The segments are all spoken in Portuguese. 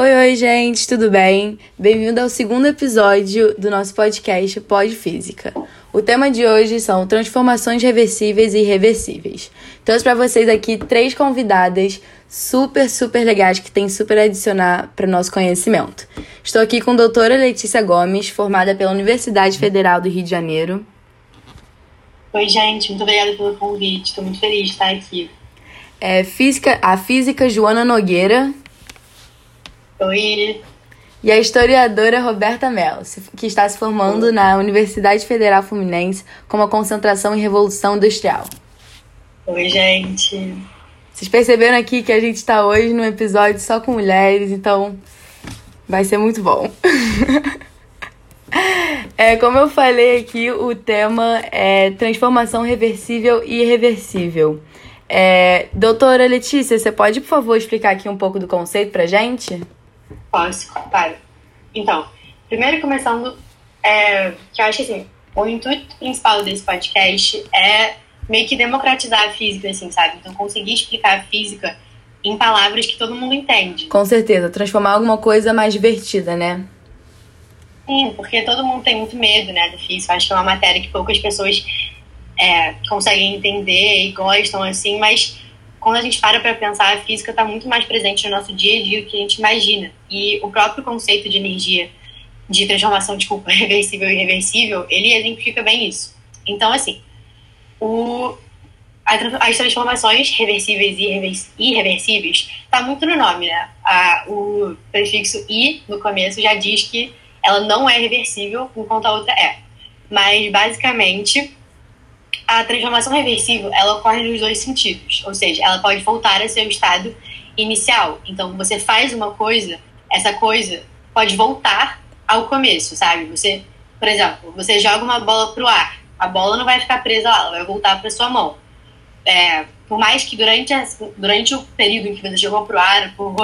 Oi, oi, gente, tudo bem? Bem-vindo ao segundo episódio do nosso podcast Pós Física. O tema de hoje são transformações reversíveis e irreversíveis. Trouxe para vocês aqui três convidadas super, super legais que tem super a adicionar para o nosso conhecimento. Estou aqui com a doutora Letícia Gomes, formada pela Universidade Federal do Rio de Janeiro. Oi, gente, muito obrigada pelo convite. Estou muito feliz de estar aqui. É, física, a física Joana Nogueira. Oi. E a historiadora Roberta Mello, que está se formando Oi. na Universidade Federal Fluminense com uma concentração em Revolução Industrial. Oi, gente. Vocês perceberam aqui que a gente está hoje num episódio só com mulheres, então vai ser muito bom. é, como eu falei aqui, o tema é transformação reversível e irreversível. É, doutora Letícia, você pode, por favor, explicar aqui um pouco do conceito pra gente? Posso, claro. Então, primeiro começando, é, que eu acho assim, o intuito principal desse podcast é meio que democratizar a física, assim, sabe? Então, conseguir explicar a física em palavras que todo mundo entende. Com certeza, transformar alguma coisa mais divertida, né? Sim, porque todo mundo tem muito medo, né, da física. Acho que é uma matéria que poucas pessoas é, conseguem entender e gostam, assim, mas quando a gente para para pensar, a física está muito mais presente no nosso dia a dia do que a gente imagina. E o próprio conceito de energia, de transformação, desculpa, reversível e irreversível, ele exemplifica bem isso. Então, assim, o, as transformações reversíveis e irreversíveis está muito no nome, né? A, o prefixo i no começo já diz que ela não é reversível, enquanto a outra é. Mas, basicamente, a transformação reversível ela ocorre nos dois sentidos, ou seja, ela pode voltar a seu estado inicial. Então, você faz uma coisa, essa coisa pode voltar ao começo, sabe? Você, por exemplo, você joga uma bola pro ar, a bola não vai ficar presa lá, ela vai voltar para sua mão. É, por mais que durante, a, durante o período em que você jogou pro ar, por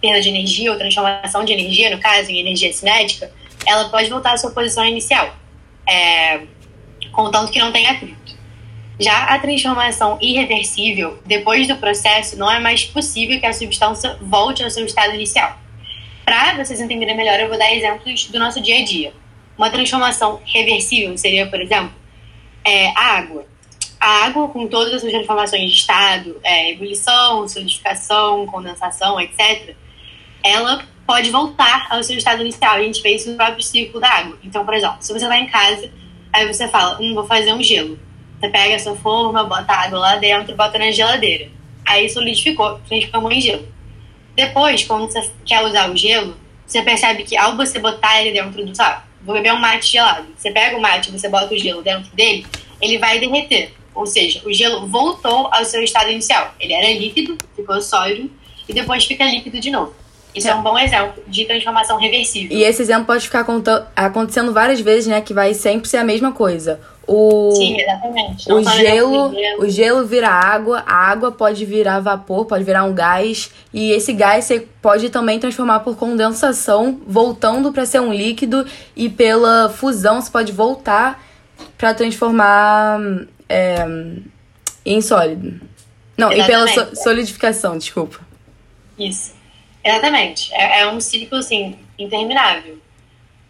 perda de energia ou transformação de energia, no caso, em energia cinética, ela pode voltar à sua posição inicial, é, contanto que não tenha atrito. Já a transformação irreversível, depois do processo, não é mais possível que a substância volte ao seu estado inicial. Para vocês entenderem melhor, eu vou dar exemplos do nosso dia a dia. Uma transformação reversível seria, por exemplo, é, a água. A água, com todas as suas transformações de estado, é, ebulição, solidificação, condensação, etc., ela pode voltar ao seu estado inicial. A gente vê isso no próprio ciclo da água. Então, por exemplo, se você vai em casa, aí você fala, hum, vou fazer um gelo. Você pega a sua forma, bota água lá dentro, bota na geladeira. Aí solidificou, transformou em gelo. Depois, quando você quer usar o gelo, você percebe que ao você botar ele dentro do saco, vou beber um mate gelado. Você pega o mate, você bota o gelo dentro dele, ele vai derreter. Ou seja, o gelo voltou ao seu estado inicial. Ele era líquido, ficou sólido e depois fica líquido de novo. Isso é, é um bom exemplo de transformação reversível. E esse exemplo pode ficar acontecendo várias vezes, né? Que vai sempre ser a mesma coisa. O, Sim, exatamente. o gelo, o gelo vira água, a água pode virar vapor, pode virar um gás, e esse gás você pode também transformar por condensação, voltando para ser um líquido, e pela fusão você pode voltar para transformar é, em sólido. Não, exatamente. e pela solidificação, desculpa. Isso. Exatamente. É, é um ciclo, assim, interminável.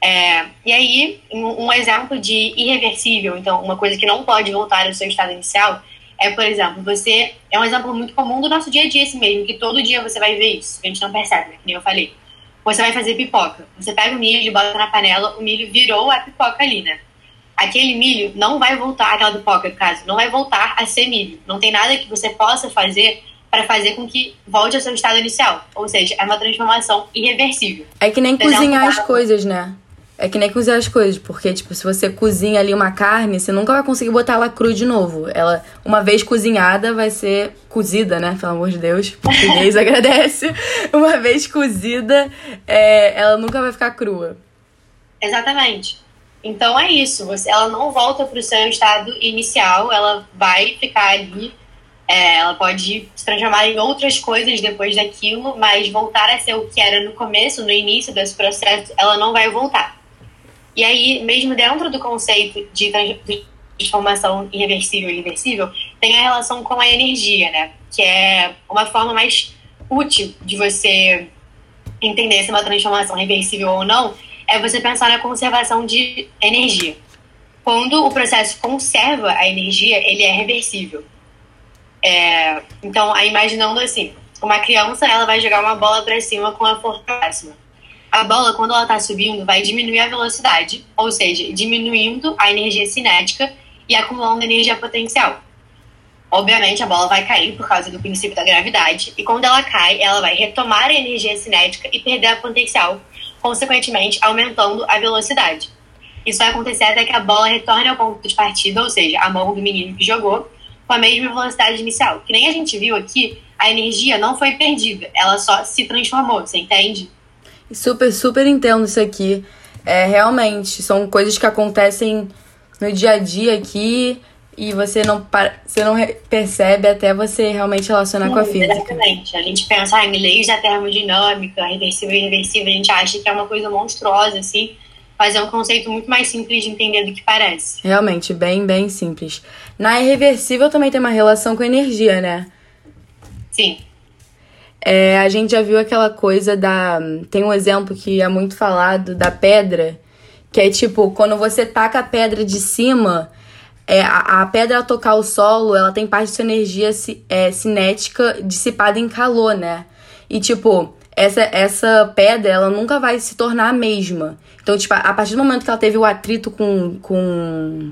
É, e aí, um, um, exemplo de irreversível, então, uma coisa que não pode voltar ao seu estado inicial, é, por exemplo, você. É um exemplo muito comum do nosso dia a dia, esse mesmo, que todo dia você vai ver isso, que a gente não percebe, né, que nem eu falei. Você vai fazer pipoca. Você pega o milho, bota na panela, o milho virou a pipoca ali, né? Aquele milho não vai voltar, aquela pipoca, no caso, não vai voltar a ser milho. Não tem nada que você possa fazer para fazer com que volte ao seu estado inicial. Ou seja, é uma transformação irreversível. É que nem cozinhar as coisas, né? É que nem cozinhar as coisas, porque, tipo, se você cozinha ali uma carne, você nunca vai conseguir botar ela crua de novo. Ela, uma vez cozinhada, vai ser cozida, né? Pelo amor de Deus, português agradece. Uma vez cozida, é, ela nunca vai ficar crua. Exatamente. Então é isso. Você, ela não volta para o seu estado inicial, ela vai ficar ali. É, ela pode se transformar em outras coisas depois daquilo, mas voltar a ser o que era no começo, no início desse processo, ela não vai voltar. E aí, mesmo dentro do conceito de transformação irreversível e irreversível, tem a relação com a energia, né? Que é uma forma mais útil de você entender se é uma transformação reversível ou não é você pensar na conservação de energia. Quando o processo conserva a energia, ele é reversível. É, então, imaginando assim, uma criança ela vai jogar uma bola para cima com a força máxima. A bola, quando ela está subindo, vai diminuir a velocidade, ou seja, diminuindo a energia cinética e acumulando energia potencial. Obviamente, a bola vai cair por causa do princípio da gravidade, e quando ela cai, ela vai retomar a energia cinética e perder a potencial, consequentemente aumentando a velocidade. Isso vai acontecer até que a bola retorne ao ponto de partida, ou seja, a mão do menino que jogou, com a mesma velocidade inicial. Que nem a gente viu aqui, a energia não foi perdida, ela só se transformou, você entende? Super, super entendo isso aqui. É, realmente, são coisas que acontecem no dia a dia aqui e você não, você não percebe até você realmente relacionar Sim, com a física. Exatamente. A gente pensa ah, em leis da termodinâmica, reversível e irreversível, a gente acha que é uma coisa monstruosa, assim, mas é um conceito muito mais simples de entender do que parece. Realmente, bem, bem simples. Na irreversível também tem uma relação com energia, né? Sim. É, a gente já viu aquela coisa da. Tem um exemplo que é muito falado da pedra, que é tipo, quando você taca a pedra de cima, é, a, a pedra ao tocar o solo, ela tem parte de sua energia é, cinética dissipada em calor, né? E tipo, essa, essa pedra, ela nunca vai se tornar a mesma. Então, tipo, a partir do momento que ela teve o atrito com, com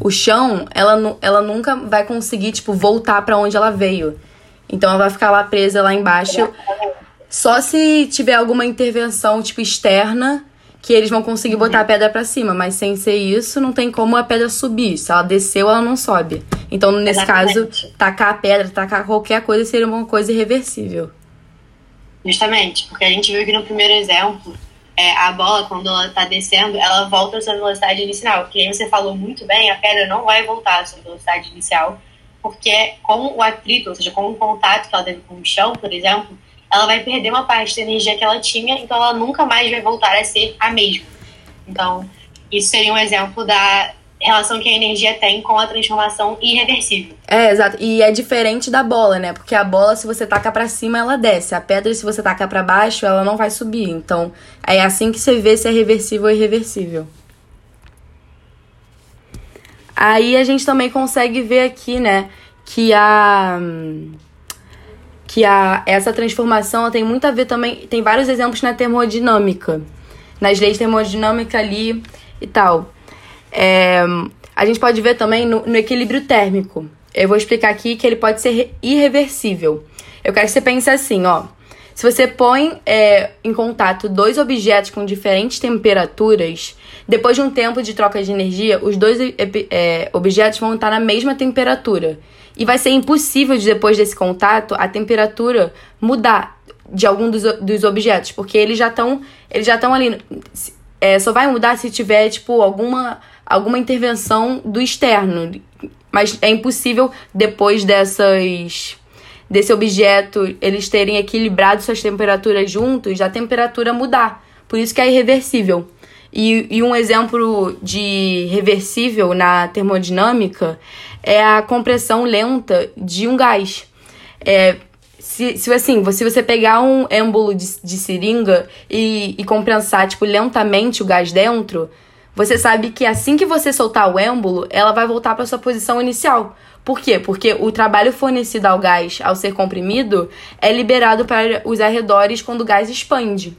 o chão, ela, ela nunca vai conseguir, tipo, voltar para onde ela veio. Então ela vai ficar lá presa lá embaixo. Só se tiver alguma intervenção, tipo, externa, que eles vão conseguir botar a pedra para cima. Mas sem ser isso, não tem como a pedra subir. Se ela desceu, ela não sobe. Então, nesse Exatamente. caso, tacar a pedra, tacar qualquer coisa seria uma coisa irreversível. Justamente, porque a gente viu que no primeiro exemplo, é, a bola, quando ela tá descendo, ela volta a sua velocidade inicial. Que nem você falou muito bem, a pedra não vai voltar à sua velocidade inicial porque com o atrito, ou seja, com o contato que ela teve com o chão, por exemplo, ela vai perder uma parte da energia que ela tinha, então ela nunca mais vai voltar a ser a mesma. Então, isso seria um exemplo da relação que a energia tem com a transformação irreversível. É, exato. E é diferente da bola, né? Porque a bola, se você taca para cima, ela desce. A pedra, se você taca para baixo, ela não vai subir. Então, é assim que você vê se é reversível ou irreversível. Aí a gente também consegue ver aqui, né, que a que a essa transformação tem muito a ver também, tem vários exemplos na termodinâmica, nas leis termodinâmicas ali e tal. É, a gente pode ver também no, no equilíbrio térmico. Eu vou explicar aqui que ele pode ser irreversível. Eu quero que você pense assim, ó. Se você põe é, em contato dois objetos com diferentes temperaturas, depois de um tempo de troca de energia, os dois é, objetos vão estar na mesma temperatura. E vai ser impossível, de, depois desse contato, a temperatura mudar de algum dos, dos objetos, porque eles já estão eles já estão ali. É, só vai mudar se tiver, tipo, alguma, alguma intervenção do externo. Mas é impossível, depois dessas desse objeto eles terem equilibrado suas temperaturas juntos, a temperatura mudar. Por isso que é irreversível. E, e um exemplo de reversível na termodinâmica é a compressão lenta de um gás. É, se, se, assim, se você pegar um êmbolo de, de seringa e, e compensar, tipo, lentamente o gás dentro, você sabe que assim que você soltar o êmbolo, ela vai voltar para sua posição inicial. Por quê? Porque o trabalho fornecido ao gás ao ser comprimido é liberado para os arredores quando o gás expande.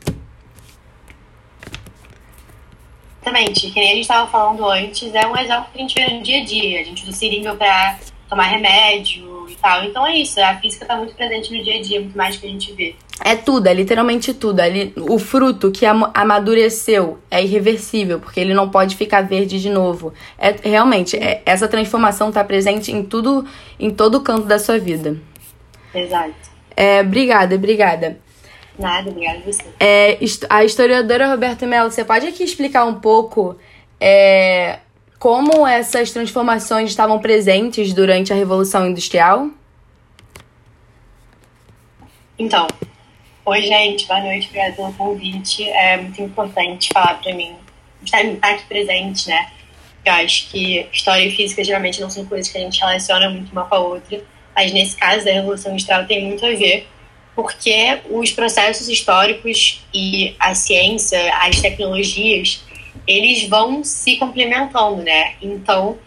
Exatamente, que nem a gente estava falando antes, é um exemplo que a gente vê no dia a dia. A gente usa seringa para tomar remédio e tal. Então é isso, a física está muito presente no dia a dia, muito mais do que a gente vê. É tudo, é literalmente tudo. É o fruto que amadureceu é irreversível, porque ele não pode ficar verde de novo. É realmente, é, essa transformação está presente em tudo, em todo canto da sua vida. Exato. É, obrigada, obrigada. Nada, obrigada a você. É, a historiadora Roberta Mello, você pode aqui explicar um pouco é, como essas transformações estavam presentes durante a Revolução Industrial? Então, oi gente, boa noite, obrigada pelo convite. É muito importante falar para mim, estar aqui presente, né? Eu acho que história e física geralmente não são coisas que a gente relaciona muito uma com a outra, mas nesse caso da Revolução Industrial tem muito a ver porque os processos históricos e a ciência, as tecnologias, eles vão se complementando, né? Então,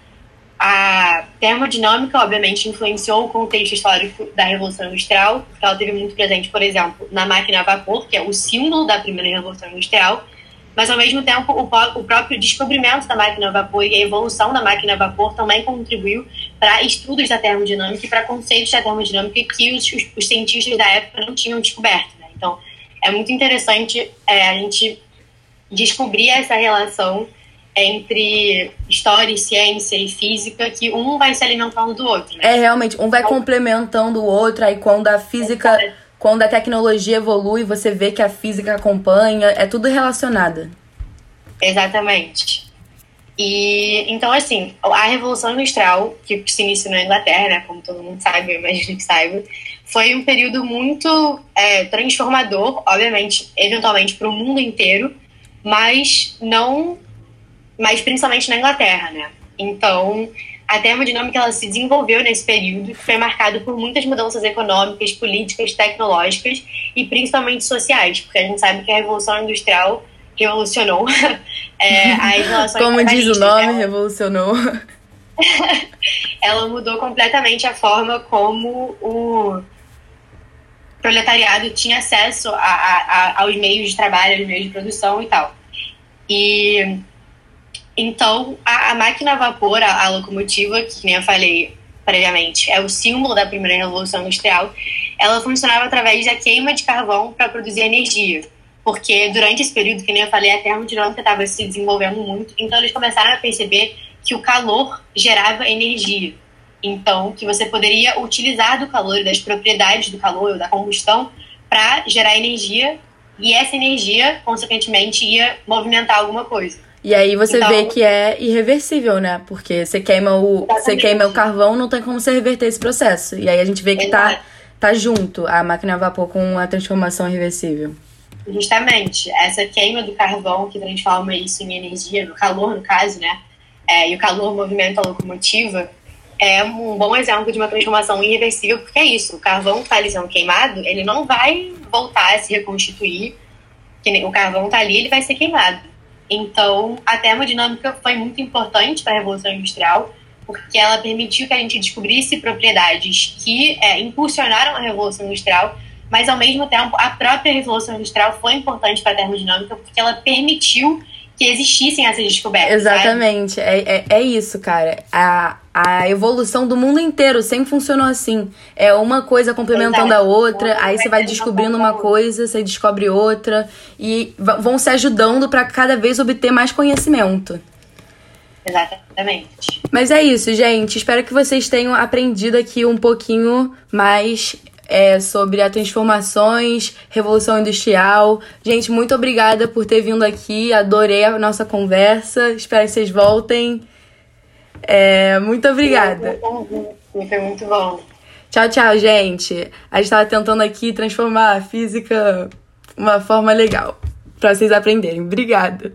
a termodinâmica, obviamente, influenciou o contexto histórico da Revolução Industrial, porque ela teve muito presente, por exemplo, na máquina a vapor, que é o símbolo da primeira Revolução Industrial, mas, ao mesmo tempo, o, o próprio descobrimento da máquina a vapor e a evolução da máquina a vapor também contribuiu para estudos da termodinâmica e para conceitos da termodinâmica que os, os, os, cientistas da época não tinham descoberto. Né? Então, é muito interessante é, a gente descobrir essa relação entre história, ciência e física, que um vai se alimentando do outro. Né? É, realmente, um vai então, complementando o outro, aí quando a física, é, quando a tecnologia evolui, você vê que a física acompanha, é tudo relacionado. Exatamente. E então, assim, a Revolução Industrial, que se iniciou na Inglaterra, né, como todo mundo sabe, eu imagino que saiba, foi um período muito é, transformador, obviamente, eventualmente para o mundo inteiro, mas não, mas principalmente na Inglaterra, né? Então, a termodinâmica ela se desenvolveu nesse período, que foi marcado por muitas mudanças econômicas, políticas, tecnológicas e principalmente sociais, porque a gente sabe que a Revolução Industrial revolucionou é, as relações Como diz o nome, ela... revolucionou. ela mudou completamente a forma como o proletariado tinha acesso a, a, aos meios de trabalho, aos meios de produção e tal. E então a, a máquina a vapor, a, a locomotiva, que nem eu falei previamente, é o símbolo da primeira revolução industrial, ela funcionava através da queima de carvão para produzir energia. Porque durante esse período, que nem eu falei, a termodinâmica estava se desenvolvendo muito, então eles começaram a perceber que o calor gerava energia. Então, que você poderia utilizar do calor, das propriedades do calor, da combustão, para gerar energia, e essa energia, consequentemente, ia movimentar alguma coisa. E aí você então, vê que é irreversível, né? Porque você queima o, você queima o carvão, não tem como você reverter esse processo. E aí a gente vê que tá, tá junto a máquina a vapor com a transformação irreversível. Justamente, essa queima do carvão que transforma isso em energia, no calor, no caso, né? É, e o calor movimenta a locomotiva, é um bom exemplo de uma transformação irreversível, porque é isso, o carvão que está ali sendo queimado, ele não vai voltar a se reconstituir, que o carvão está ali, ele vai ser queimado. Então, a termodinâmica foi muito importante para a Revolução Industrial, porque ela permitiu que a gente descobrisse propriedades que é, impulsionaram a Revolução Industrial, mas, ao mesmo tempo, a própria Revolução Industrial foi importante para a termodinâmica, porque ela permitiu que existissem essas descobertas. Exatamente, é, é, é, isso, cara. A, a evolução do mundo inteiro sempre funcionou assim. É uma coisa complementando Exato. a outra, aí você vai descobrindo uma coisa, você descobre outra, e vão se ajudando para cada vez obter mais conhecimento. Exatamente. Mas é isso, gente. Espero que vocês tenham aprendido aqui um pouquinho mais é, sobre as transformações, revolução industrial. Gente, muito obrigada por ter vindo aqui. Adorei a nossa conversa. Espero que vocês voltem. É, muito obrigada. Foi muito bom. Tchau, tchau, gente. A gente estava tentando aqui transformar a física uma forma legal para vocês aprenderem. Obrigada.